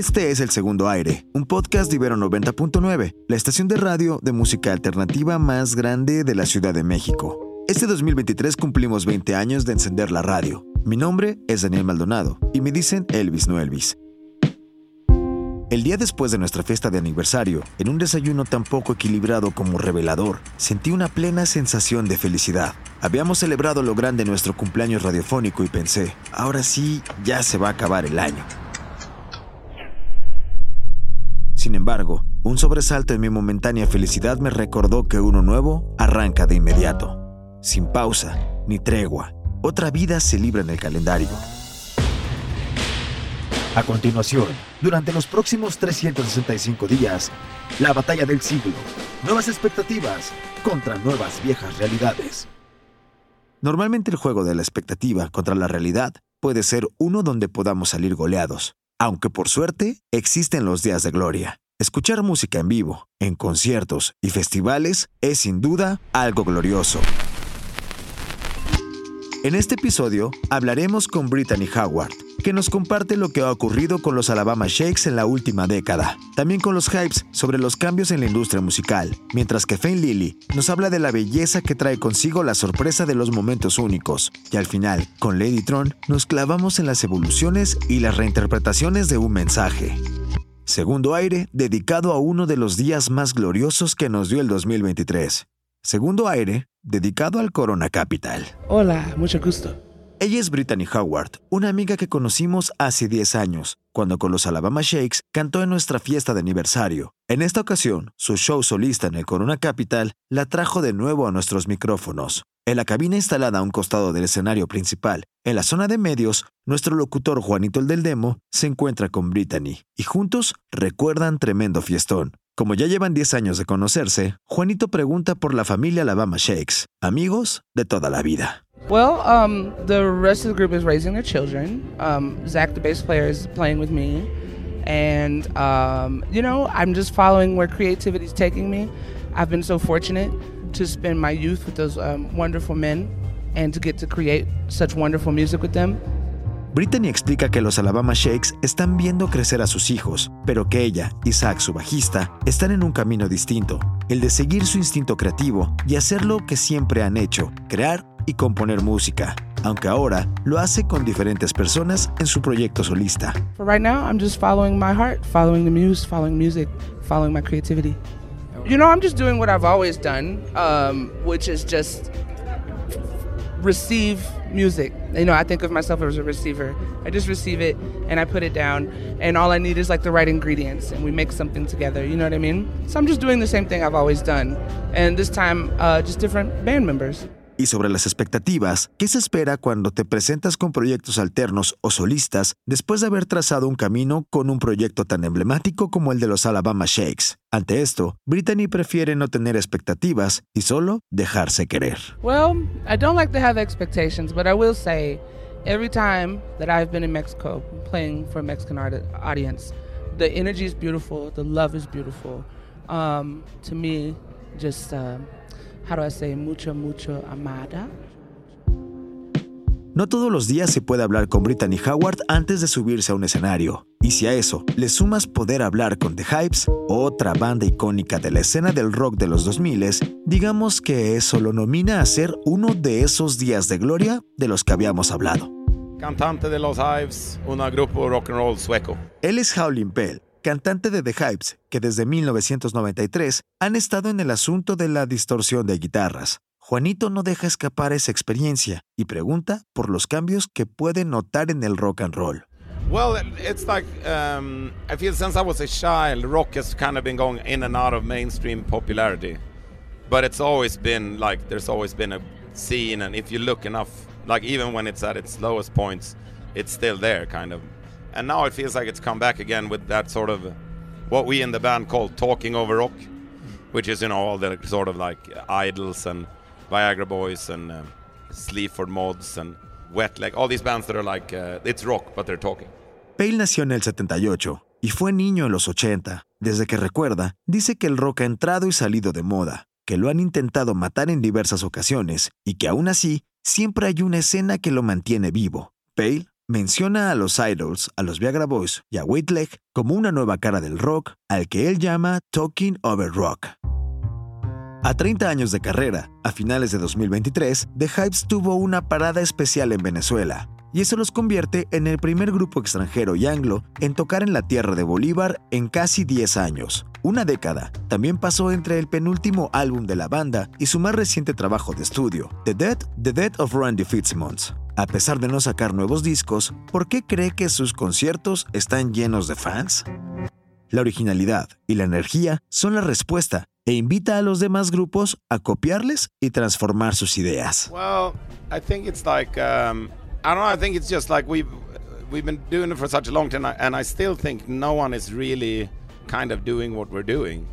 Este es El Segundo Aire, un podcast de Ibero 90.9, la estación de radio de música alternativa más grande de la Ciudad de México. Este 2023 cumplimos 20 años de encender la radio. Mi nombre es Daniel Maldonado y me dicen Elvis no Elvis. El día después de nuestra fiesta de aniversario, en un desayuno tan poco equilibrado como revelador, sentí una plena sensación de felicidad. Habíamos celebrado lo grande nuestro cumpleaños radiofónico y pensé, ahora sí, ya se va a acabar el año. Sin embargo, un sobresalto en mi momentánea felicidad me recordó que uno nuevo arranca de inmediato, sin pausa ni tregua. Otra vida se libra en el calendario. A continuación, durante los próximos 365 días, la batalla del siglo, nuevas expectativas contra nuevas viejas realidades. Normalmente el juego de la expectativa contra la realidad puede ser uno donde podamos salir goleados, aunque por suerte existen los días de gloria. Escuchar música en vivo, en conciertos y festivales es sin duda algo glorioso. En este episodio hablaremos con Brittany Howard, que nos comparte lo que ha ocurrido con los Alabama Shakes en la última década, también con los hypes sobre los cambios en la industria musical, mientras que Fane Lily nos habla de la belleza que trae consigo la sorpresa de los momentos únicos, y al final, con Lady Tron, nos clavamos en las evoluciones y las reinterpretaciones de un mensaje. Segundo aire, dedicado a uno de los días más gloriosos que nos dio el 2023. Segundo aire, dedicado al Corona Capital. Hola, mucho gusto. Ella es Brittany Howard, una amiga que conocimos hace 10 años, cuando con los Alabama Shakes cantó en nuestra fiesta de aniversario. En esta ocasión, su show solista en el Corona Capital la trajo de nuevo a nuestros micrófonos. En la cabina instalada a un costado del escenario principal, en la zona de medios, nuestro locutor Juanito el del Demo se encuentra con Brittany y juntos recuerdan tremendo fiestón. Como ya llevan 10 años de conocerse, Juanito pregunta por la familia Alabama Shakes, amigos de toda la vida. Well, um, the rest of the group is raising their children. Um, Zach, the bass player, is playing with me. And, um, you know, I'm just following where creativity is taking me. I've been so fortunate to spend my youth with those um, wonderful men and to get to create such wonderful music with them. Brittany explica que los Alabama Shakes están viendo crecer a sus hijos, pero que ella y Zach, su bajista, están en un camino distinto, el de seguir su instinto creativo y hacer lo que siempre han hecho, crear y componer música, aunque ahora lo hace con diferentes personas en su proyecto solista. For right now, I'm just following my heart, following the muse, following music, following my creativity. You know, I'm just doing what I've always done, um, which is just receive music. You know, I think of myself as a receiver. I just receive it and I put it down, and all I need is like the right ingredients, and we make something together. You know what I mean? So I'm just doing the same thing I've always done, and this time, uh, just different band members. Y sobre las expectativas, ¿qué se espera cuando te presentas con proyectos alternos o solistas después de haber trazado un camino con un proyecto tan emblemático como el de los Alabama Shakes? Ante esto, Brittany prefiere no tener expectativas y solo dejarse querer. Well, I don't like to have expectations, but I will say, every time that I've been in Mexico playing for a Mexican audience, the energy is beautiful, the love is beautiful. Um, to me, just uh, how do I say, mucho, mucho amada. No todos los días se puede hablar con Brittany Howard antes de subirse a un escenario. Y si a eso le sumas poder hablar con The Hypes, otra banda icónica de la escena del rock de los 2000, digamos que eso lo nomina a ser uno de esos días de gloria de los que habíamos hablado. Cantante de los Hives, un grupo rock and roll sueco. Él es Howlin' Pell, cantante de The Hypes, que desde 1993 han estado en el asunto de la distorsión de guitarras. Juanito no deja escapar esa experiencia y pregunta por los cambios que puede notar en el rock and roll. Well, it's like um, I feel since I was a child, rock has kind of been going in and out of mainstream popularity, but it's always been like there's always been a scene, and if you look enough, like even when it's at its lowest points, it's still there, kind of. And now it feels like it's come back again with that sort of what we in the band call talking over rock, which is you know all the sort of like Idols and Viagra Boys and um, Sleaford Mods and Wet Leg, all these bands that are like uh, it's rock but they're talking. Pale nació en el 78 y fue niño en los 80. Desde que recuerda, dice que el rock ha entrado y salido de moda, que lo han intentado matar en diversas ocasiones y que aún así siempre hay una escena que lo mantiene vivo. Pale menciona a los Idols, a los Viagra Boys y a Wait Leg como una nueva cara del rock al que él llama Talking Over Rock. A 30 años de carrera, a finales de 2023, The Hypes tuvo una parada especial en Venezuela, y eso los convierte en el primer grupo extranjero y anglo en tocar en la tierra de Bolívar en casi 10 años. Una década también pasó entre el penúltimo álbum de la banda y su más reciente trabajo de estudio, The Dead, The Dead of Randy Fitzsimmons. A pesar de no sacar nuevos discos, ¿por qué cree que sus conciertos están llenos de fans? La originalidad y la energía son la respuesta e invita a los demás grupos a copiarles y transformar sus ideas. Well, I think it's like um, I don't know. I think it's just like we've we've been doing it for such a long time, and I still think no one is really kind of doing what we're doing,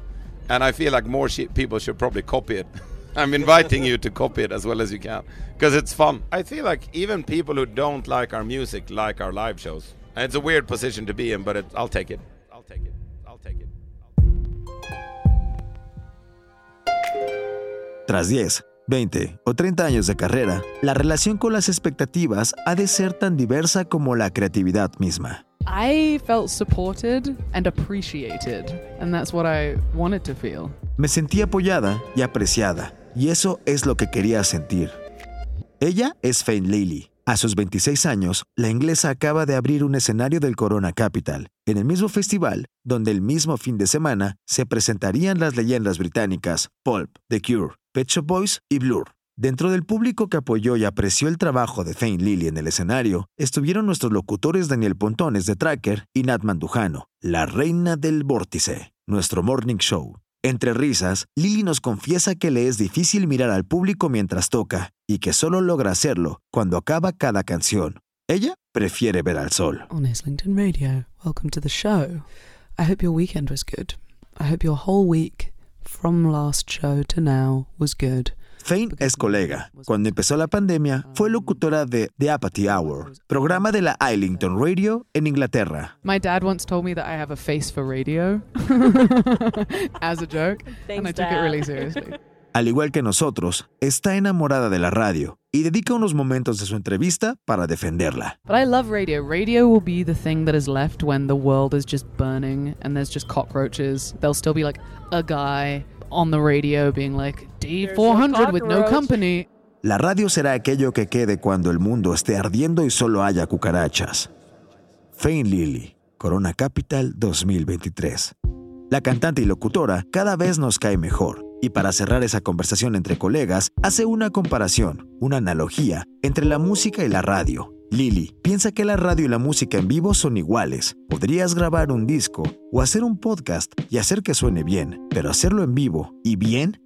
and I feel like more people should probably copy it. I'm inviting you to copy it as well as you can because it's fun. I feel like even people who don't like our music like our live shows. And it's a weird position to be in, but it, I'll take it. I'll take it. I'll take it. Tras 10, 20 o 30 años de carrera, la relación con las expectativas ha de ser tan diversa como la creatividad misma. I felt supported and appreciated, and that's what I wanted to feel. Me sentí apoyada y apreciada, y eso es lo que quería sentir. Ella es Fane Lily. A sus 26 años, la inglesa acaba de abrir un escenario del Corona Capital, en el mismo festival donde el mismo fin de semana se presentarían las leyendas británicas Pulp, The Cure, Pet Shop Boys y Blur. Dentro del público que apoyó y apreció el trabajo de Fane Lily en el escenario, estuvieron nuestros locutores Daniel Pontones de Tracker y Nat Mandujano, la reina del vórtice, nuestro morning show. Entre risas, Lily nos confiesa que le es difícil mirar al público mientras toca y que solo logra hacerlo cuando acaba cada canción. Ella prefiere ver al sol. on Islington Radio. Welcome to the show. I hope your weekend was good. I hope your whole week, from last show to now, was good. Fane es colega. Cuando empezó la pandemia, fue locutora de The Apathy Hour, programa de la Islington Radio en Inglaterra. My dad once told me that I have a face for radio as a joke, and I took it really seriously. Al igual que nosotros, está enamorada de la radio y dedica unos momentos de su entrevista para defenderla. But I love radio. Radio will be the thing that is left when the world is just burning and there's just cockroaches. There'll still be like a guy on the radio being like, D400 with no company. La radio será aquello que quede cuando el mundo esté ardiendo y solo haya cucarachas. Fane Lily, Corona Capital 2023. La cantante y locutora cada vez nos cae mejor. Y para cerrar esa conversación entre colegas, hace una comparación, una analogía entre la música y la radio. Lily piensa que la radio y la música en vivo son iguales. Podrías grabar un disco o hacer un podcast y hacer que suene bien, pero hacerlo en vivo y bien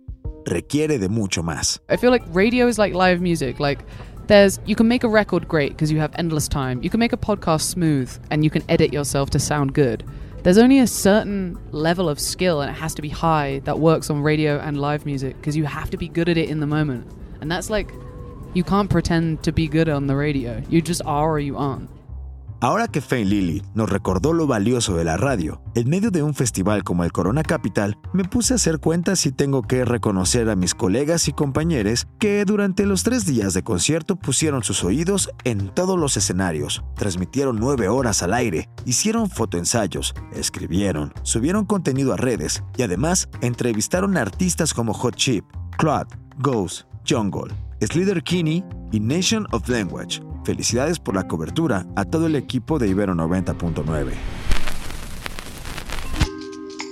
requiere de mucho más. I feel like radio is like live music. Like, there's you can make a record great because you have endless time. You can make a podcast smooth and you can edit yourself to sound good. There's only a certain level of skill and it has to be high that works on radio and live music because you have to be good at it in the moment. And that's like you can't pretend to be good on the radio. You just are or you aren't. Ahora que Fane Lily nos recordó lo valioso de la radio, en medio de un festival como el Corona Capital, me puse a hacer cuentas y tengo que reconocer a mis colegas y compañeros que durante los tres días de concierto pusieron sus oídos en todos los escenarios, transmitieron nueve horas al aire, hicieron fotoensayos, escribieron, subieron contenido a redes y además entrevistaron artistas como Hot Chip, Claude, Ghost, Jungle, Slither Kinney y Nation of Language. Felicidades por la cobertura a todo el equipo de Ibero 90.9.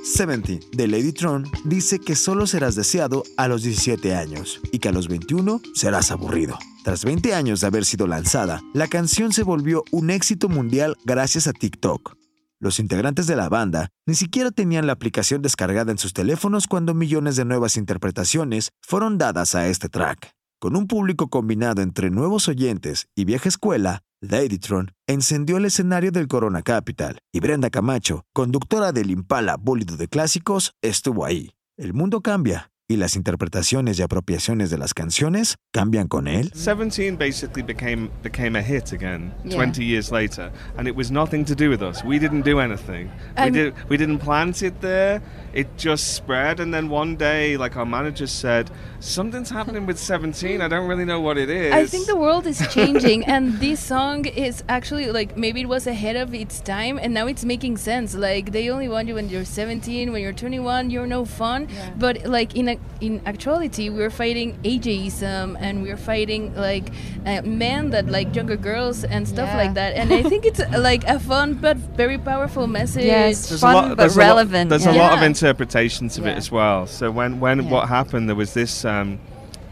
70 de Lady Tron dice que solo serás deseado a los 17 años y que a los 21 serás aburrido. Tras 20 años de haber sido lanzada, la canción se volvió un éxito mundial gracias a TikTok. Los integrantes de la banda ni siquiera tenían la aplicación descargada en sus teléfonos cuando millones de nuevas interpretaciones fueron dadas a este track. Con un público combinado entre nuevos oyentes y vieja escuela, Ladytron encendió el escenario del Corona Capital y Brenda Camacho, conductora del Impala Bólido de Clásicos, estuvo ahí. El mundo cambia y las interpretaciones y apropiaciones de las canciones cambian con él. 17 basically became became a hit again Yeah. 20 years later and it was nothing to do with us we didn't do anything we I'm- did we didn't plant it there it just spread and then one day like our manager said something's happening with 17 i don't really know what it is I think the world is changing, and this song is actually like maybe it was ahead of its time, and now it's making sense. Like they only want you when you're 17, when you're 21, you're no fun. But like in a, in actuality, we're fighting ageism, and we're fighting like uh, men that like younger girls and stuff Yeah. like that. And I think it's uh, like a fun but very powerful message. Yes. there's fun a lot, but there's a lot- relevant, there's yeah. a lot of interpretations of Yeah. it as well. So when when Yeah. what happened, there was this um,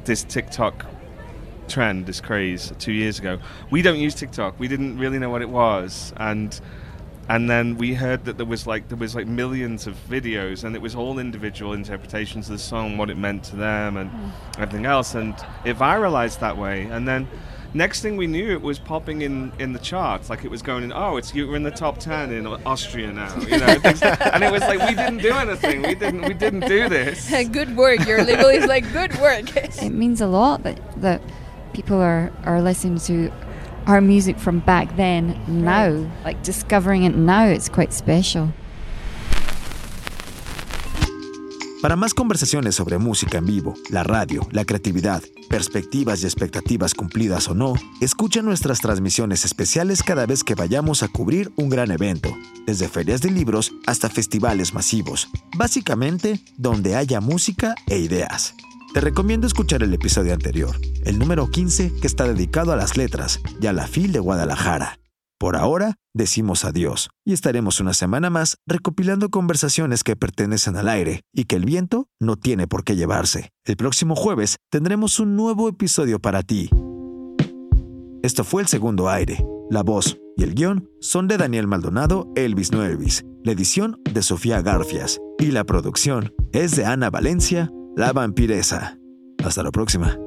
this TikTok trend, this craze two years ago. We don't use TikTok. We didn't really know what it was, and and then we heard that there was like there was like millions of videos, and it was all individual interpretations of the song, what it meant to them, and everything else, and it viralized that way, and then. Next thing we knew, it was popping in, in the charts, like it was going in. Oh, it's you were in the top ten in Austria now, you know. things- and it was like we didn't do anything. We didn't we didn't do this. good work. Your label is like good work. It means a lot that that people are are listening to our music from back then now, like discovering it now. It's quite special. Para más conversaciones sobre música en vivo, la radio, la creatividad, perspectivas y expectativas cumplidas o no, escucha nuestras transmisiones especiales cada vez que vayamos a cubrir un gran evento, desde ferias de libros hasta festivales masivos, básicamente donde haya música e ideas. Te recomiendo escuchar el episodio anterior, el número 15 que está dedicado a las letras y a la FIL de Guadalajara. Por ahora, decimos adiós y estaremos una semana más recopilando conversaciones que pertenecen al aire y que el viento no tiene por qué llevarse. El próximo jueves tendremos un nuevo episodio para ti. Esto fue el segundo aire. La voz y el guion son de Daniel Maldonado, Elvis No Elvis, la edición de Sofía Garfias y la producción es de Ana Valencia, la vampiresa. Hasta la próxima.